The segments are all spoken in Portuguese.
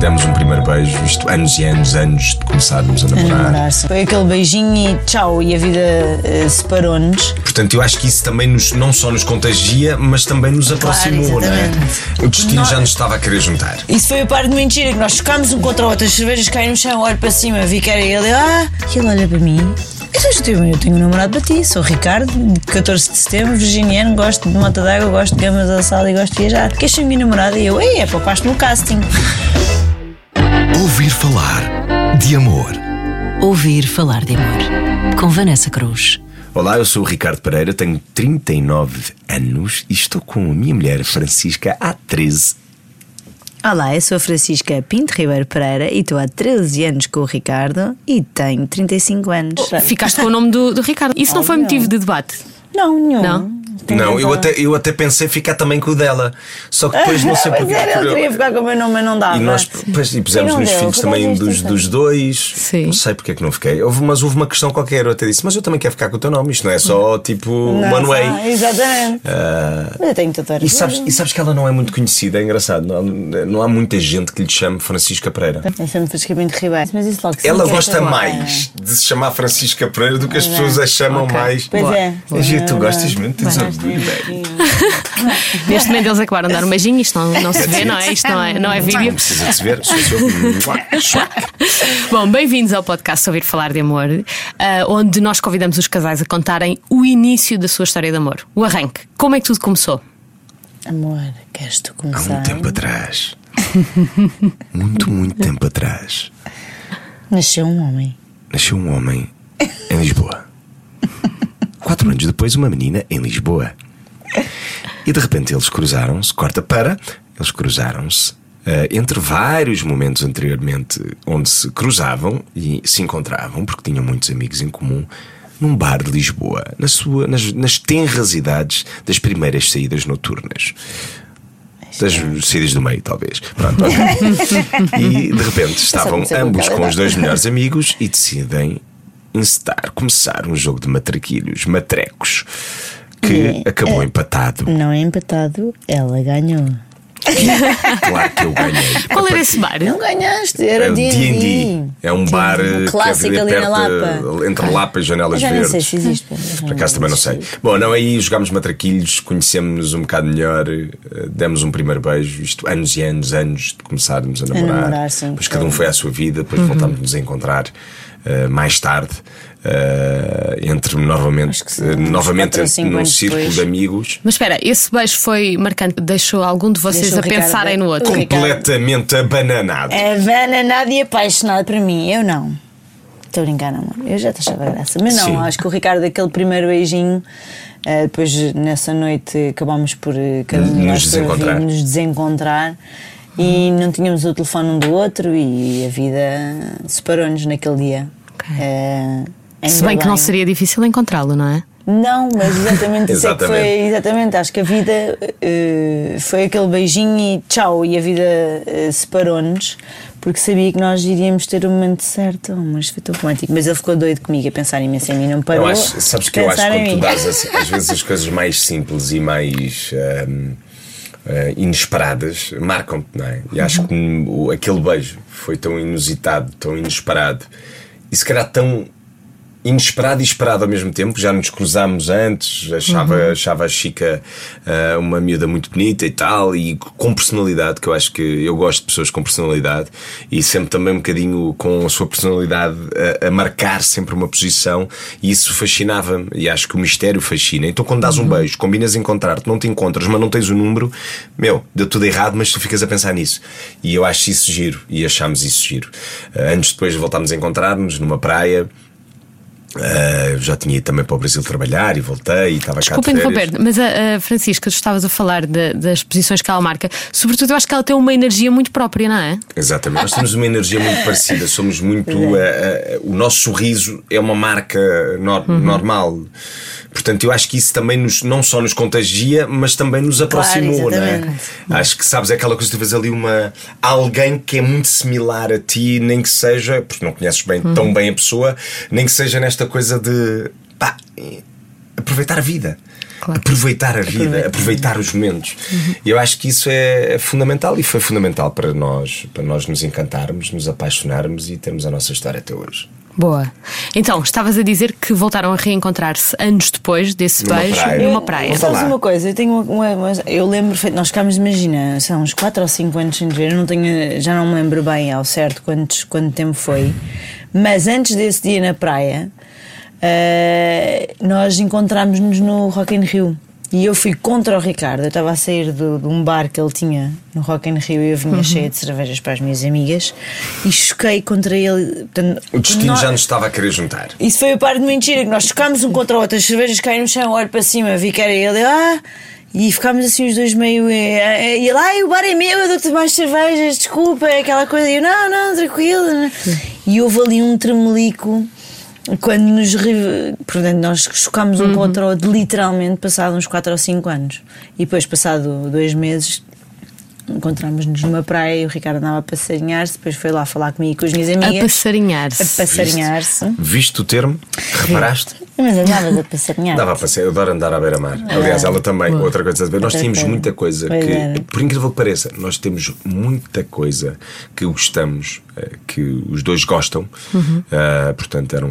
demos um primeiro beijo, isto anos e anos, anos de começarmos a namorar. namorar-se. Foi aquele beijinho e tchau, e a vida eh, separou-nos. Portanto, eu acho que isso também nos, não só nos contagia, mas também nos aproximou, não é? exatamente. O destino já nos estava a querer juntar. Isso foi a parte de mentira, que nós chocámos um contra o outro, as cervejas caem no chão, olho para cima, vi que era ele, ah, ele olha para mim. Eu sou eu, eu tenho um namorado para ti, sou o Ricardo, de 14 de setembro, virginiano, gosto de mota d'água, gosto de gamas da sala e gosto de viajar. Queres ser minha namorada? E eu, ei, é poupaste no casting. Ouvir falar de amor. Ouvir falar de amor. Com Vanessa Cruz. Olá, eu sou o Ricardo Pereira, tenho 39 anos e estou com a minha mulher Francisca há 13 Olá, eu sou a Francisca Pinto Ribeiro Pereira e estou há 13 anos com o Ricardo e tenho 35 anos. Ficaste com o nome do, do Ricardo. Isso não foi motivo de debate? Não, nenhum. Não? Não, eu até, eu até pensei ficar também com o dela. Só que depois não sei Pois porque. era, ele queria ficar com o meu nome, mas não dava. E nós depois, e pusemos não nos deu, filhos também dos, é dos dois. Sim. Não sei porque é que não fiquei. Houve, mas houve uma questão qualquer. Eu até disse, mas eu também quero ficar com o teu nome. Isto não é só tipo Não, one way. só- Exatamente. Ah, Mas eu tenho e, sabes, e sabes que ela não é muito conhecida, é engraçado. Não, não há muita gente que lhe chame Francisca Pereira. Eu chamo Francisca Pinto Ribeiro. Mas isso logo Ela não gosta mais de se chamar Francisca Pereira do que as Pois é. pessoas a chamam mais. Pois é. É tu É gostas muito, tens velho. Neste momento eles acabaram de dar um beijinho, isto não, não se vê, não é? Isto não é, não é Não vídeo. precisa de se ver, sou eu. Bom, bem-vindos ao podcast Ouvir Falar de Amor, ah, onde nós convidamos os casais a contarem o início da sua história de amor, o arranque. Como é que tudo começou? Amor, queres tu Há começar? muito tempo atrás. Muito, muito tempo atrás. Nasceu um homem. Nasceu um homem em Lisboa. Quatro anos depois, uma menina em Lisboa. E de repente eles cruzaram-se, corta para, eles cruzaram-se eh, entre vários momentos anteriormente onde se cruzavam e se encontravam, porque tinham muitos amigos em comum, num bar de Lisboa, na sua, nas, nas tenras idades das primeiras saídas noturnas. Das saídas do meio, talvez. Pronto. e de repente estavam começar com ambos com os dois melhores amigos e decidem encetar, começar um jogo de matraquilhos, matrecos, que acabou empatado. Não é empatado, ela ganhou. Claro que eu ganhei. Qual era esse bar? Não ganhaste, É era o D&D. D&D. É um bar Um clássico é ali na perto, Lapa. entre Lapa e Janelas Já Verdes. sei se existe. Por acaso também não sei. Bom, não, aí jogámos matraquilhos, conhecemos-nos um bocado melhor, eh, demos um primeiro beijo, isto anos e anos, anos de começarmos a namorar. namorar, sim. Depois cada um foi à sua vida, depois voltámos a nos encontrar eh, mais tarde. eh, entre novamente, eh, novamente cinco num círculo depois. de amigos Mas espera, esse beijo foi marcante, deixou algum de vocês Deixou a Ricardo- pensarem no outro? o Ricardo- completamente abananado. A Vana Nádia apaixonada por mim, eu não. Estou a brincar, amor. Eu já te achava graça. Mas não, Sim. acho que o Ricardo, aquele primeiro beijinho, eh, depois nessa noite acabámos por cada um Nos sua desencontrar. vida, nos desencontrar e não tínhamos o telefone um do outro e a vida separou-nos naquele dia. Ok. Eh, Se bem que não seria difícil encontrá-lo, não é? Não, mas exatamente isso é que foi. Exatamente, acho que a vida eh, foi aquele beijinho e tchau, e a vida eh, separou-nos porque sabia que nós iríamos ter o momento certo. Oh, mas foi tão romântico. Mas ele ficou doido comigo a pensar imenso em mim, não parou. Eu acho, sabes que eu acho que quando tu dás assim, às vezes as coisas mais simples e mais ahm, ah, inesperadas marcam-te, não é? E acho que aquele beijo foi tão inusitado, tão inesperado e se calhar tão inesperado e esperado ao mesmo tempo. Já nos cruzámos antes, achava, achava a Chica ah, uma miúda muito bonita e tal, e com personalidade, que eu acho que eu gosto de pessoas com personalidade e sempre também um bocadinho com a sua personalidade a, a marcar sempre uma posição, e isso fascinava-me. E acho que o mistério fascina. Então, quando dás um beijo, combinas encontrar-te, não te encontras, mas não tens o número, meu, deu tudo errado, mas tu ficas a pensar nisso. E eu acho isso giro, e achámos isso giro. Ah, anos depois voltámos a encontrar-nos numa praia. Eu já tinha ido também para o Brasil trabalhar e voltei e estava cá Desculpa de férias. interromper, mas a, a Francisca, tu estavas a falar de- das posições que ela marca. Sobretudo, eu acho que ela tem uma energia muito própria, não é? Exatamente, nós temos uma energia muito parecida, somos muito. É. eh, eh, o nosso sorriso é uma marca nor- Uhum. normal. Portanto, eu acho que isso também nos, não só nos contagia, mas também nos aproximou, não é? Acho que sabes, é aquela coisa de tu vês ali uma. alguém que é muito similar a ti, nem que seja, porque não conheces bem, Uhum. tão bem a pessoa, nem que seja nesta coisa de. pá, eh, aproveitar a vida. Claro. aproveitar a vida, aproveitar os momentos. E eu acho que isso é, é fundamental e foi fundamental para nós, para nós nos encantarmos, nos apaixonarmos e termos a nossa história até hoje. Boa. Então, estavas a dizer que voltaram a reencontrar-se anos depois desse Numa beijo praia. numa Eu- praia. Volta Sabes lá. uma coisa? Eu tenho uma, uma- uma- eu lembro nós ficámos, imagina, são uns 4 ou 5 anos sem ver, eu não tenho, já não me lembro bem ao certo quantos, quanto tempo foi, mas antes desse dia na praia, eh, nós encontrámos-nos no Rock in Rio. E eu fui contra o Ricardo. Eu estava a sair do- de um bar que ele tinha no Rock in Rio e eu vinha cheia de cervejas para as minhas amigas e choquei contra ele. Portanto, O destino nós- já nos estava a querer juntar. isso foi a parte de mentira, que nós chocámos um contra o outro, as cervejas caíram no chão, olho para cima, vi que era ele, ah, e ficámos assim os dois meio. eh, E ele, ai, o bar é meu, eu dou-te mais cervejas, desculpa, é aquela coisa. E eu, não, não, tranquilo. né?" E houve ali um tremelico quando nos. Portanto, nós chocámos um contra o outro, literalmente, passado uns 4 ou 5 anos. E depois, passado dois meses. Encontramos-nos numa praia e o Ricardo andava a passarinhar-se, depois foi lá falar comigo e com as minhas A amigas. passarinhar-se. A passarinhar-se. Viste o termo? Reparaste? Mas andavas a passarinhar. Dava para ser, eu adoro andar à beira-mar. Aliás, ela também, outra coisa a ver. Nós tínhamos muita coisa Pois que, era. por incrível que pareça, nós temos muita coisa que gostamos, eh, que os dois gostam. Uhum. Ah, portanto, eram,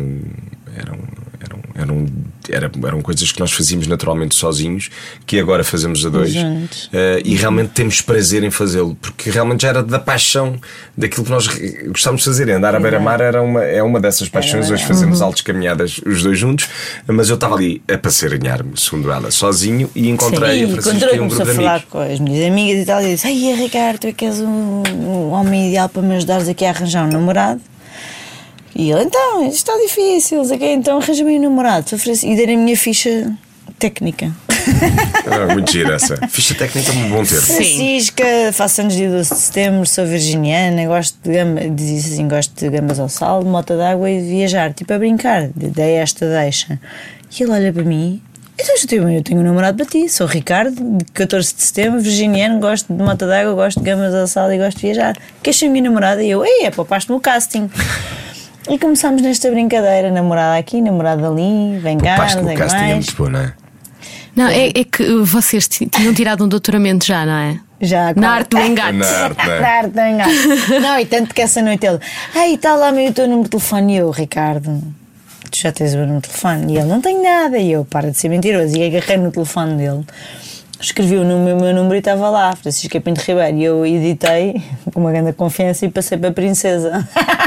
eram, eram, eram, eram, eram coisas que nós fazíamos naturalmente sozinhos, que agora fazemos a dois. Ah, e realmente temos prazer em fazê-lo, porque realmente já era da paixão daquilo que nós gostávamos de fazer. Andar à beira-mar era uma, é uma dessas paixões. Hoje fazemos altas caminhadas os dois juntos, mas eu estava ali a passarinhar-me, segundo ela, sozinho e encontrei a e Francisca e um grupo a de falar amigos. com as minhas amigas e tal, e disse: Ai, Ricardo, tu é que és o, o homem ideal para me ajudares aqui a arranjar um namorado. E ele, então, isto está difícil, quê, então arranja-me um namorado. E dei a minha ficha técnica. Ah, muito gira essa. Ficha técnica é um bom termo. Francisca, faço anos dia 12 de setembro, sou virginiana, gosto de gamba, diz assim, gosto de gambas ao sal, de mota d'água e de viajar, tipo a brincar, dei esta deixa. E ele olha para mim, então eu tenho, eu tenho um namorado para ti, sou Ricardo, de 14 de setembro, virginiano, gosto de mota d'água, gosto de gambas ao sal e gosto de viajar. Queres ser minha namorada? E eu, ei, é poupaste-me o casting. E começámos nesta brincadeira, namorada aqui, namorada ali, vem cá, Pasto no sei casting é mais. muito bom, não é? Não, é, é que vocês ti- tinham tirado um doutoramento já, não é? Já, Na claro. arte do engate. Na arte, não é? Na arte do engate. Não, e tanto que essa noite ele, ai, está lá meu teu número de telefone. E eu, Ricardo, tu já tens o meu número de telefone? E ele, não tenho nada. E eu, para de ser mentiroso. E agarrei no telefone dele, escrevi o número, o meu número e estava lá, Francisca Pinto Ribeiro. E eu editei com uma grande confiança e passei para a princesa.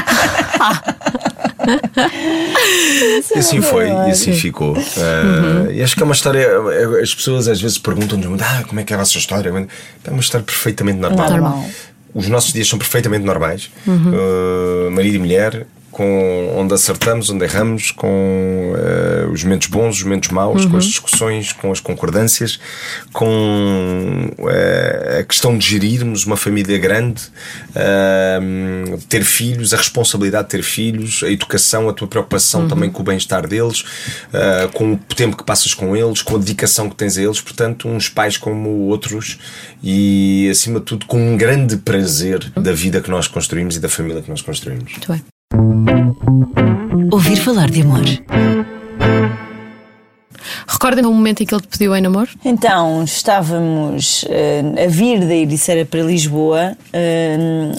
E assim foi, e assim ficou. Ah, E acho que é uma história. As pessoas às vezes perguntam-nos muito: ah, como é que é a vossa história? É uma história perfeitamente normal. Normal. Os nossos dias são perfeitamente normais. Ah, marido e mulher, com onde acertamos, onde erramos, com ah, os momentos bons, os momentos maus, com as discussões, com as concordâncias, com ah, a questão de gerirmos uma família grande, ah, ter filhos, a responsabilidade de ter filhos, a educação, a tua preocupação também com o bem-estar deles, ah, com o tempo que passas com eles, com a dedicação que tens a eles, portanto, uns pais como outros e, acima de tudo, com um grande prazer da vida que nós construímos e da família que nós construímos. Muito bem. Ouvir falar de amor. Recordem o momento em que ele te pediu em namoro? Então, estávamos eh, a vir da Ericeira para Lisboa, eh,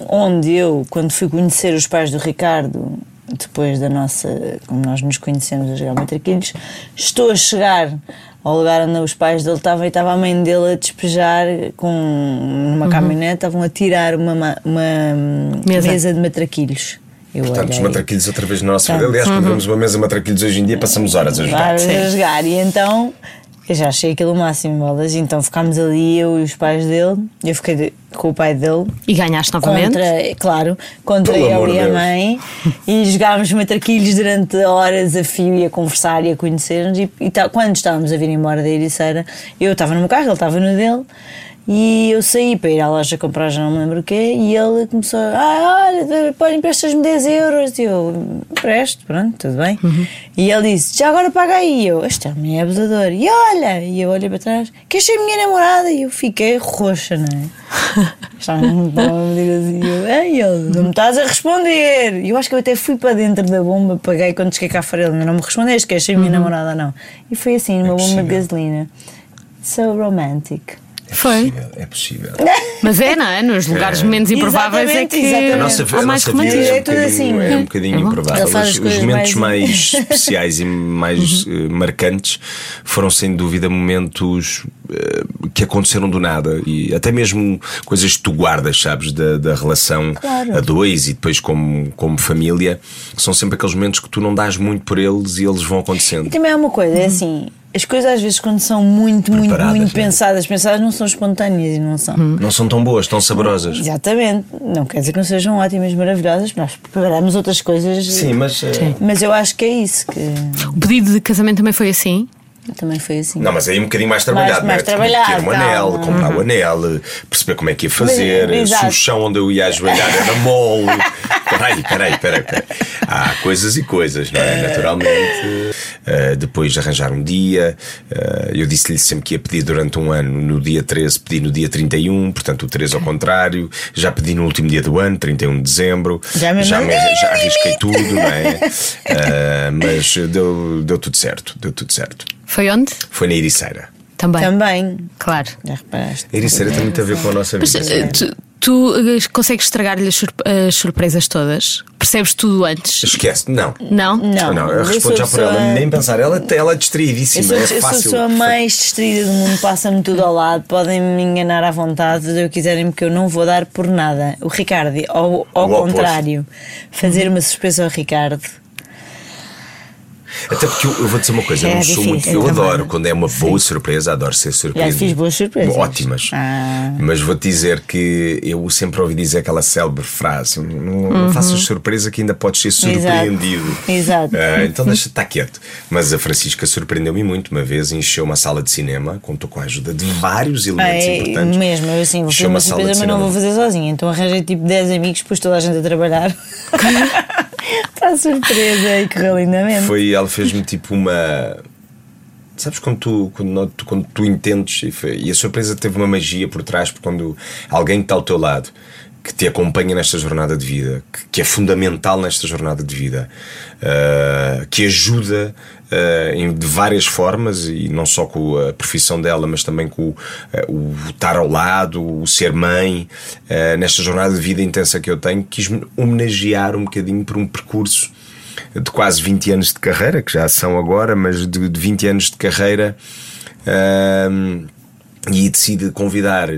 onde eu, quando fui conhecer os pais do Ricardo, depois da nossa, como nós nos conhecemos, a jogar matraquilhos, estou a chegar ao lugar onde os pais dele estavam e estava a mãe dele a despejar com, numa caminhonete, estavam a tirar uma, ma- uma Mesa. mesa. de matraquilhos. Eu Portanto, os olhei. matraquilhos outra vez na nossa vida. Portanto, Aliás, quando vemos uma mesa de matraquilhos hoje em dia, passamos horas a jogar. Sim. a jogar. E então eu já achei aquilo o máximo, bolas. Então ficámos ali, eu e os pais dele. Eu fiquei de- com o pai dele. E ganhaste novamente? Contra, claro, contra Pelo ele e a Deus. mãe e jogámos matraquilhos durante horas a fio e a conversar e a conhecer-nos. E, e tá- quando estávamos a vir embora da Ericeira, eu estava no meu carro, ele estava no dele. E eu saí para ir à loja comprar, já não me lembro o quê, e ele começou a, ah, olha, pode emprestas-me 10 euros. E eu, empresto, pronto, tudo bem. E ele disse, já agora paga aí. E eu, este homem é abusador. E olha, e eu olhei para trás, queres ser minha namorada? E eu fiquei roxa, não é? Estava a me dizer assim, eu, ei, ele, não me estás a responder. E eu acho que eu até fui para dentro da bomba, paguei quando cheguei cá fora, ele não me respondeste, queres ser minha namorada ou não? E foi assim, numa bomba de gasolina. So romantic. É Foi. possível, É possível. Mas é, não é? Nos lugares menos improváveis é que exatamente. A nossa, há a mais nossa vida romantismo. é um É tudo bocadinho, assim. é um bocadinho É improvável. Ele faz Os, as os coisas momentos mais- mais, especiais e mais Uhum. eh, marcantes foram sem dúvida momentos eh, que aconteceram do nada e até mesmo coisas que tu guardas, sabes, da, da relação Claro. a dois e depois como, como família. São sempre aqueles momentos que tu não dás muito por eles e eles vão acontecendo. E também há uma coisa, é assim, as coisas às vezes quando são muito, muito, muito né? pensadas, pensadas não são espontâneas e não são. Não são tão boas, tão saborosas. Exatamente. Não quer dizer que não sejam ótimas, maravilhosas, nós preparamos outras coisas. Sim, mas. eh, Mas eu acho que é isso que O pedido de casamento também foi assim. Também foi assim. Não, mas aí um bocadinho mais trabalhado, mais é? Tinha que ter um trabalhado, anel, comprar o anel, perceber como é que ia fazer, Mas, se o chão onde eu ia ajoelhar era mole. Peraí, peraí, peraí, peraí. Há coisas e coisas, não é? Naturalmente. eh, depois de arranjar um dia, eh, eu disse-lhe sempre que ia pedir durante um ano, no dia 13, pedi no dia 31, portanto o 13 ao contrário, já pedi no último dia do ano, 31 de dezembro, Já me já, mandei já arrisquei tudo, não é? Eh, mas deu, deu tudo certo, deu tudo certo. Foi onde? Foi na Ericeira. Também. Também, Claro. já reparaste. A Ericeira tem muito a ver com a nossa Mas vida. eh, tu, tu, eh, consegues estragar-lhe as, surp- as surpresas todas? Percebes tudo antes? Esquece, não. Não? Não, Não, eu eu respondo sou já por pessoa- ela, nem pensar. Ela, ela é Eu distraidíssima, sou, é eu sou a fácil. pessoa mais distraída do mundo, passa-me tudo ao lado, podem me enganar à vontade, se eu quiserem, porque eu não vou dar por nada. O Ricardo, ao, ao O oposto. contrário, fazer uma surpresa ao Ricardo. Até porque eu, eu vou dizer uma coisa, eu É não sou muito. Eu também. adoro quando é uma boa surpresa, adoro ser surpreendido. fiz boas surpresas. Ótimas. Ah. Mas vou-te dizer que eu sempre ouvi dizer aquela célebre frase: não, não faças surpresa que ainda podes ser surpreendido. Uhum. Exato. Ah, então deixa estar quieto. Mas a Francisca surpreendeu-me muito. Uma vez encheu uma sala de cinema, contou com a ajuda de vários elementos É, importantes. mesmo, eu assim, vou fazer uma uma surpresa, mas não vou fazer sozinha. Então arranjei tipo 10 amigos, pus toda a gente a trabalhar para a surpresa e correu lindamente. Foi, ela fez-me tipo uma. Sabes quando tu, quando, tu- quando tu entendes e, foi- e a surpresa teve uma magia por trás, porque quando alguém está ao teu lado, que te acompanha nesta jornada de vida, que, que é fundamental nesta jornada de vida, ah, que ajuda ah, em, de várias formas, e não só com a profissão dela, mas também com ah, o estar ao lado, o ser mãe, nesta jornada de vida intensa que eu tenho, quis-me homenagear um bocadinho por um percurso de quase 20 anos de carreira, que já são agora, mas de, de 20 anos de carreira, e decide convidar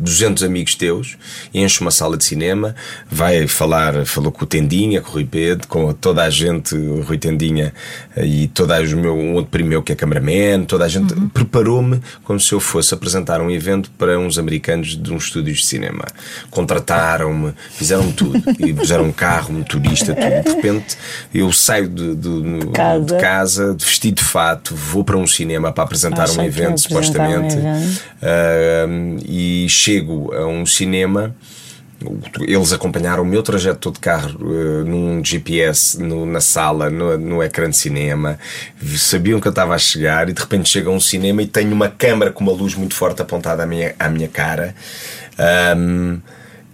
200 amigos teus, enche uma sala de cinema, vai falar, falou com o Tendinha, com o Rui Pedro, com toda a gente, o Rui Tendinha eh, e toda a, o meu, um outro primo que é cameraman, toda a gente preparou-me como se eu fosse apresentar um evento para uns americanos de uns estúdios de cinema. Contrataram-me, fizeram tudo, e puseram um carro, um motorista, tudo. De repente eu saio de, de, no- Casa. de casa, de vestido de fato, vou para um cinema para apresentar um evento, apresentar um supostamente, evento. Ahm, e chego a um cinema. Eles acompanharam o meu trajeto todo de carro eh, num GPS no- na sala, no, no ecrã de cinema, sabiam que eu estava a chegar e de repente chego a um cinema e tenho uma câmara com uma luz muito forte apontada à minha, à minha cara. Ahm,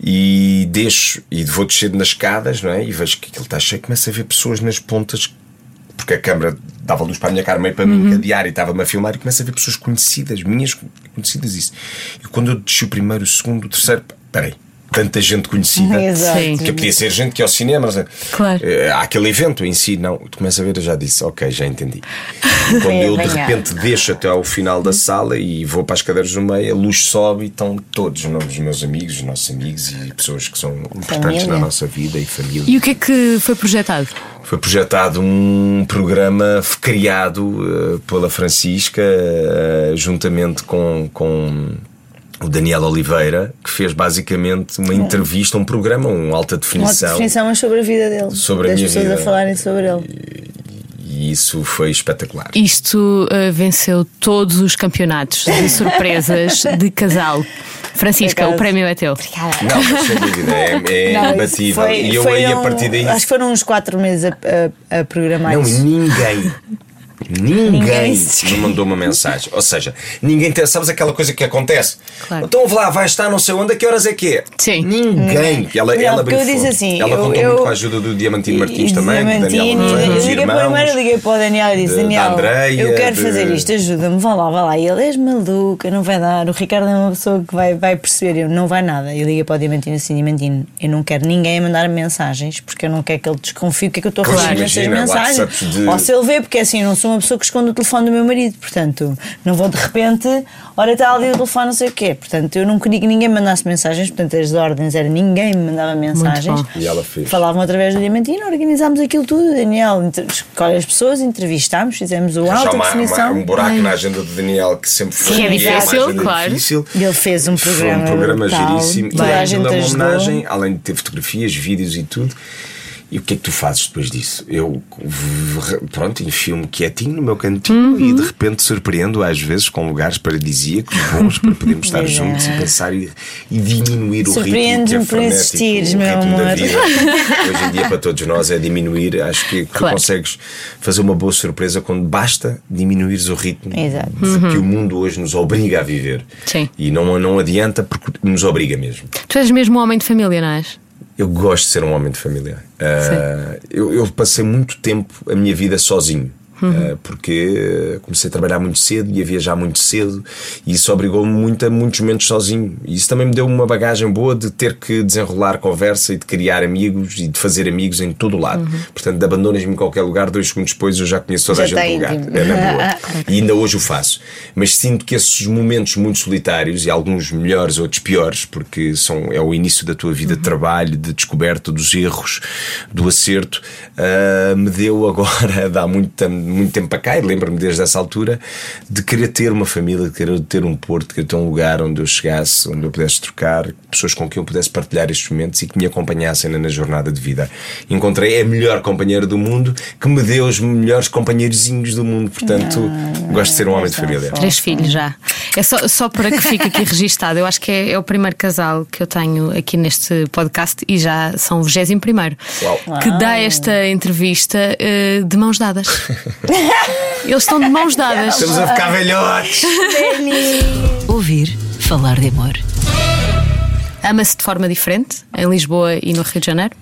e deixo e vou descer nas escadas, não é? E vejo que aquilo está cheio, começo a ver pessoas nas pontas porque a câmara dava luz para a minha cara, meio para mim, cadear e estava-me a filmar e começo a ver pessoas conhecidas, minhas conhecidas, isso. E quando eu desci o primeiro, o segundo, o terceiro, peraí, tanta gente conhecida. Exato. Que podia ser gente que ia ao cinema, mas, Claro. eh, há aquele evento em si, não. Tu começas a ver, eu já disse, ok, já entendi. E quando eu de repente deixo até ao final da sala e vou para as cadeiras no meio, a luz sobe e estão todos os meus amigos, os nossos amigos e pessoas que são importantes Família. na nossa vida e família. E o que é que foi projetado? Foi projetado um programa criado eh, pela Francisca, eh, juntamente com, com o Daniel Oliveira, que fez basicamente uma entrevista, um programa, um alta Uma definição. definição, mas sobre a vida dele. Sobre a minha pessoas vida. a falarem sobre ele. E isso foi espetacular. Isto uh, venceu todos os campeonatos de surpresas de casal. Francisca, o prémio é teu. Não, mas sem dúvida, é, é Não, imbatível. foi- e eu aí, a um- partir daí. Acho que foram uns 4 meses a, a, a programar Não, isso. ninguém. Ninguém Ninguém me mandou uma mensagem. Ou seja, ninguém tem. Sabes aquela coisa que acontece? Claro. Então vou lá, vai estar não sei onde, a que horas é que é? Sim. Ninguém. Ela, Não, ela porque eu disse assim, Ela eu- contou eu- muito com a ajuda do Diamantino Martins também, Daniel Diamantino, Monteiro, eu dos liguei para o primeiro, liguei para o Daniel e disse: Daniel, Andreia, eu quero de- fazer isto, ajuda-me, vá lá, vá lá. E ele és maluca, não vai dar. O Ricardo é uma pessoa que vai, vai perceber, eu não vai nada. Eu liguei para o Diamantino assim: Diamantino, eu não quero ninguém mandar mensagens porque eu não quero que ele desconfie o que é que eu estou a fazer nessas mensagens. De- Ou se ele vê, porque assim, eu não sou uma pessoa que esconde o telefone do meu marido, portanto, não vou de repente, ora está ali o telefone, não sei o quê. Portanto, eu não queria que ninguém mandasse mensagens, portanto, as ordens era ninguém me mandava mensagens. bom. E ela fez. Falavam através do Diamantino, organizámos aquilo tudo, Daniel. Escolhe as pessoas, entrevistámos, fizemos o alta uma- uma- definição. um buraco na agenda do Daniel que sempre foi Que é uma difícil, claro. difícil. E ele fez um Foi programa um programa brutal, giríssimo. toda a gente é uma homenagem, além de ter fotografias, vídeos e tudo. E o que é que tu fazes depois disso? Eu, pronto, enfio-me quietinho no meu cantinho Uhum. e de repente surpreendo às vezes com lugares paradisíacos bons para podermos estar é. juntos e pensar e, e diminuir o ritmo. que é por existires, o meu ritmo da amor. vida. Hoje em dia, para todos nós, é diminuir. Acho que tu Claro. consegues fazer uma boa surpresa quando basta diminuires o ritmo Exato. que o mundo hoje nos obriga a viver. Sim. E não, não adianta porque nos obriga mesmo. Tu és mesmo um homem de família, não és? Eu gosto de ser um homem de família. Ah, eu, eu passei muito tempo a minha vida sozinho. Ah, porque comecei a trabalhar muito cedo e a viajar muito cedo, e isso obrigou-me muito a muitos momentos sozinho. E isso também me deu uma bagagem boa de ter que desenrolar conversa e de criar amigos e de fazer amigos em todo o lado. Portanto, de abandonas-me em qualquer lugar, dois segundos depois eu já conheço toda a Já gente está do lugar. íntimo. É na boa. E ainda hoje o faço. Mas sinto que esses momentos muito solitários, e alguns melhores, outros piores, porque são, é o início da tua vida de trabalho, de descoberta dos erros, do acerto, ah, me deu agora, dá muito, muito tempo para cá, e lembro-me desde essa altura, de querer ter uma família, de querer ter um porto, de querer ter um lugar onde eu chegasse, onde eu pudesse trocar, pessoas com quem eu pudesse partilhar estes momentos e que me acompanhassem na, na jornada de vida. Encontrei a melhor companheira do mundo que me deu os melhores companheirozinhos do mundo, portanto, gosto de ser um homem de família. Três filhos já. É só, só para que fique aqui registado. Eu acho que é, é o primeiro casal que eu tenho aqui neste podcast e já são o 21 primeiro que dá esta entrevista eh, de mãos dadas. Eles estão de mãos dadas. Estamos a ficar velhotes! Ouvir falar de amor. Ama-se de forma diferente em Lisboa e no Rio de Janeiro?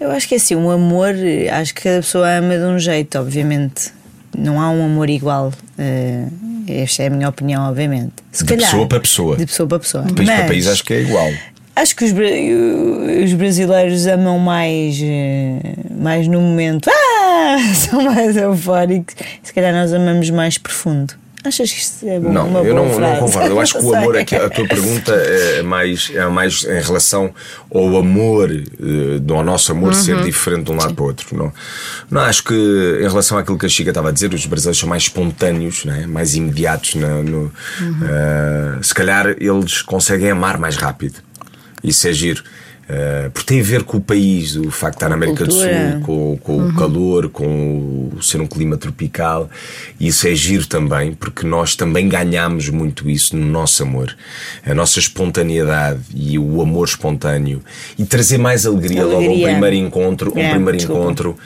Eu acho que é assim, o amor, eh, acho que cada pessoa ama de um jeito, obviamente. Não há um amor igual. eh, esta é a minha opinião, obviamente. Se De calhar, pessoa para pessoa. De pessoa para pessoa. De país para Mas país acho que é igual. Acho que os, os brasileiros amam mais, eh, mais no momento. Ah! São mais eufóricos. Se calhar nós amamos mais profundo. Achas que isto é bom? Não, uma eu boa não, não frase? concordo. Eu acho que o Não amor, aqui, a tua pergunta é mais, é mais em relação ao amor, eh, ao nosso amor ser diferente de um lado para o outro. Não, não acho que, em relação àquilo que a Chica estava a dizer, os brasileiros são mais espontâneos, não é? mais imediatos. na- no, eh, se calhar eles conseguem amar mais rápido. Isso é giro. Eh, porque tem a ver com o país, o facto de estar na América do. Sul, com, com o calor, com o ser um clima tropical. E isso é giro também, porque nós também ganhamos muito isso no nosso amor. A nossa espontaneidade e o amor espontâneo. E trazer mais alegria, logo a um Alegria. primeiro encontro. Um É, primeiro desculpa. encontro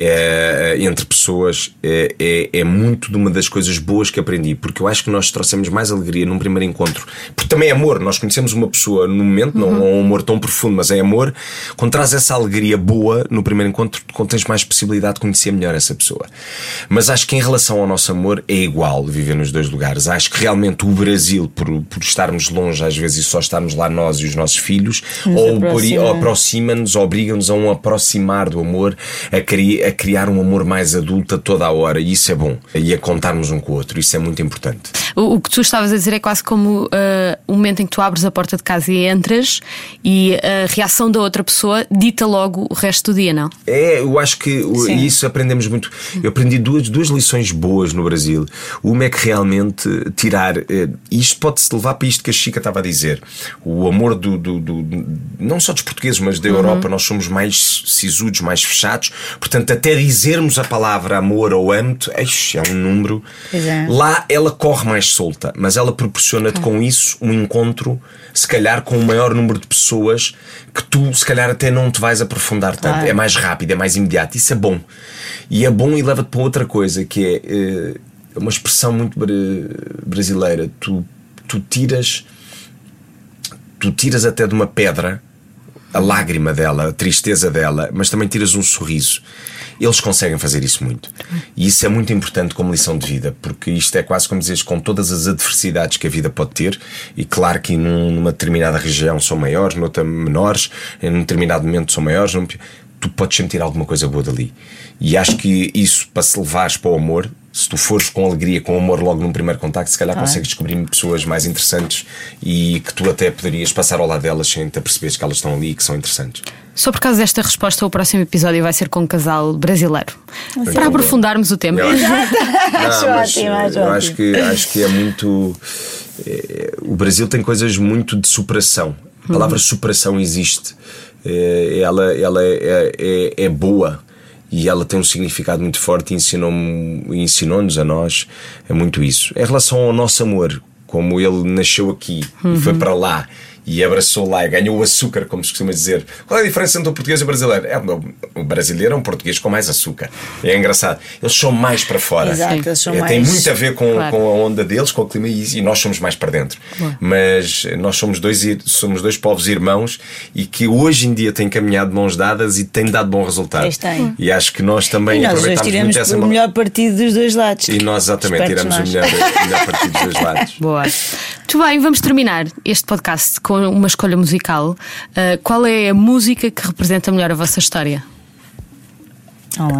é, entre pessoas é, é, é muito de uma das coisas boas que aprendi. Porque eu acho que nós trouxemos mais alegria num primeiro encontro. Porque também é amor. Nós conhecemos uma pessoa no momento, não é um amor tão profundo, mas é amor. Quando traz essa alegria boa no primeiro encontro, quando tens mais possibilidade de conhecer melhor essa pessoa. Mas acho que em relação ao nosso amor é igual viver nos dois lugares. Acho que realmente o Brasil, por, por estarmos longe às vezes e só estarmos lá nós e os nossos filhos, Nos ou por- aproxima. aproxima-nos, obriga-nos a um aproximar do amor, a, cri- a criar um amor mais adulto a toda a hora. E isso é bom. E a contarmos um com o outro. Isso é muito importante. O, o que tu estavas a dizer é quase como uh, o momento em que tu abres a porta de casa e entras e a reação da outra pessoa dita logo o resto do dia, não? É, eu acho que Sim. isso aprendemos muito. Eu aprendi duas, duas lições boas no Brasil. Uma é que realmente tirar. eh, Isto pode-se levar para isto que a Chica estava a dizer. O amor do. do- do- não só dos portugueses, mas Uhum. da Europa. Nós somos mais sisudos, mais fechados. Portanto, até dizermos a palavra amor ou eixe, é um número. É. Lá ela corre mais solta, mas ela proporciona-te com isso um encontro, se calhar com um maior número de pessoas que tu, se calhar, até não te vais aprofundar tanto. Claro. É mais rápido, é mais imediato. Isso é bom. E é bom e leva-te para outra coisa que é eh, uma expressão muito bra- brasileira. Tu, tu tiras. Tu tiras até de uma pedra a lágrima dela, a tristeza dela, mas também tiras um sorriso. Eles conseguem fazer isso muito. E isso é muito importante como lição de vida, porque isto é quase como dizes, com todas as adversidades que a vida pode ter, e claro que num- numa determinada região são maiores, noutra menores, em um determinado momento são maiores, num- tu podes tirar alguma coisa boa dali. E acho que isso, para se levares para o amor, se tu fores com alegria, com amor logo num primeiro contacto, se calhar consegues descobrir pessoas mais interessantes e que tu até poderias passar ao lado delas sem te aperceberes que elas estão ali e que são interessantes. Só por causa desta resposta, o próximo episódio vai ser com um casal brasileiro. Para aprofundarmos o tema. Eu acho- Não, Acho mas, ótimo, acho eu ótimo. acho que, acho que é muito. eh, o Brasil tem coisas muito de superação. A palavra superação existe. Eh, ela ela é, é, é boa e ela tem um significado muito forte e ensinou-nos a nós é muito isso. Em relação ao nosso amor, como ele nasceu aqui e foi para lá e abraçou lá e ganhou o açúcar, como se costuma dizer. Qual é a diferença entre o português e o brasileiro? É, o- o brasileiro é um português com mais açúcar. É engraçado. Eles são mais para fora. Exato, eles são É, mais. Tem muito a ver com, Claro. com a onda deles, com o clima e, e nós somos mais para dentro. Mas nós somos dois, somos dois povos irmãos e que hoje em dia têm caminhado de mãos dadas e têm dado bom resultado. E acho que nós também E nós hoje aproveitamos tiramos muito essa o melhor partido dos dois lados. E nós exatamente tiramos o nós. melhor, o melhor partido dos dois lados. Boa. Muito bem, vamos terminar este podcast com uma escolha musical. Uh, qual é a música que representa melhor a vossa história?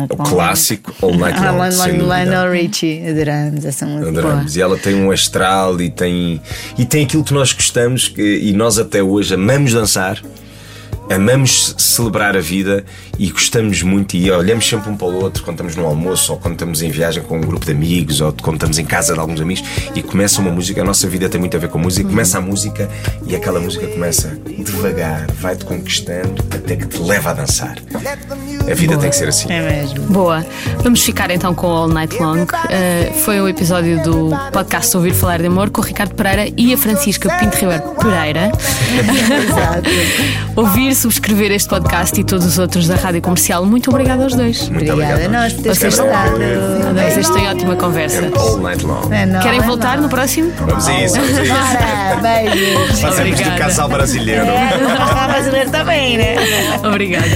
O clássico All Night Ah, Long, sem dúvida. Lionel Richie, adoramos essa música. Adoramos. E ela tem um astral e tem, e tem aquilo que nós gostamos e nós até hoje amamos dançar, amamos celebrar a vida e gostamos muito e olhamos sempre um para o outro quando estamos no almoço ou quando estamos em viagem com um grupo de amigos ou quando estamos em casa de alguns amigos e começa uma música, a nossa vida tem muito a ver com música, começa a música e aquela música começa devagar, vai-te conquistando até que te leva a dançar. A vida tem que ser assim. É mesmo. Boa. Vamos ficar então com All Night Long. Uh, foi o episódio do podcast Ouvir Falar de Amor com o Ricardo Pereira e a Francisca Pinto Ribeiro Pereira. Exato. Ouvir, subscrever este podcast e todos os outros da Rádio Comercial. Muito obrigada aos dois. Muito Obrigada a obrigado. nós por teres Vocês- estado. Vocês têm ótima conversa. And all night long. É, não, Querem é voltar não. no próximo? Vamos a isso, vamos a isso. Bora, beijos. Fazemos do Obrigada. casal brasileiro. É, o casal brasileiro também, né? Obrigada.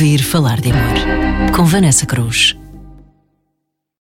Ouvir falar de amor. Com Vanessa Cruz.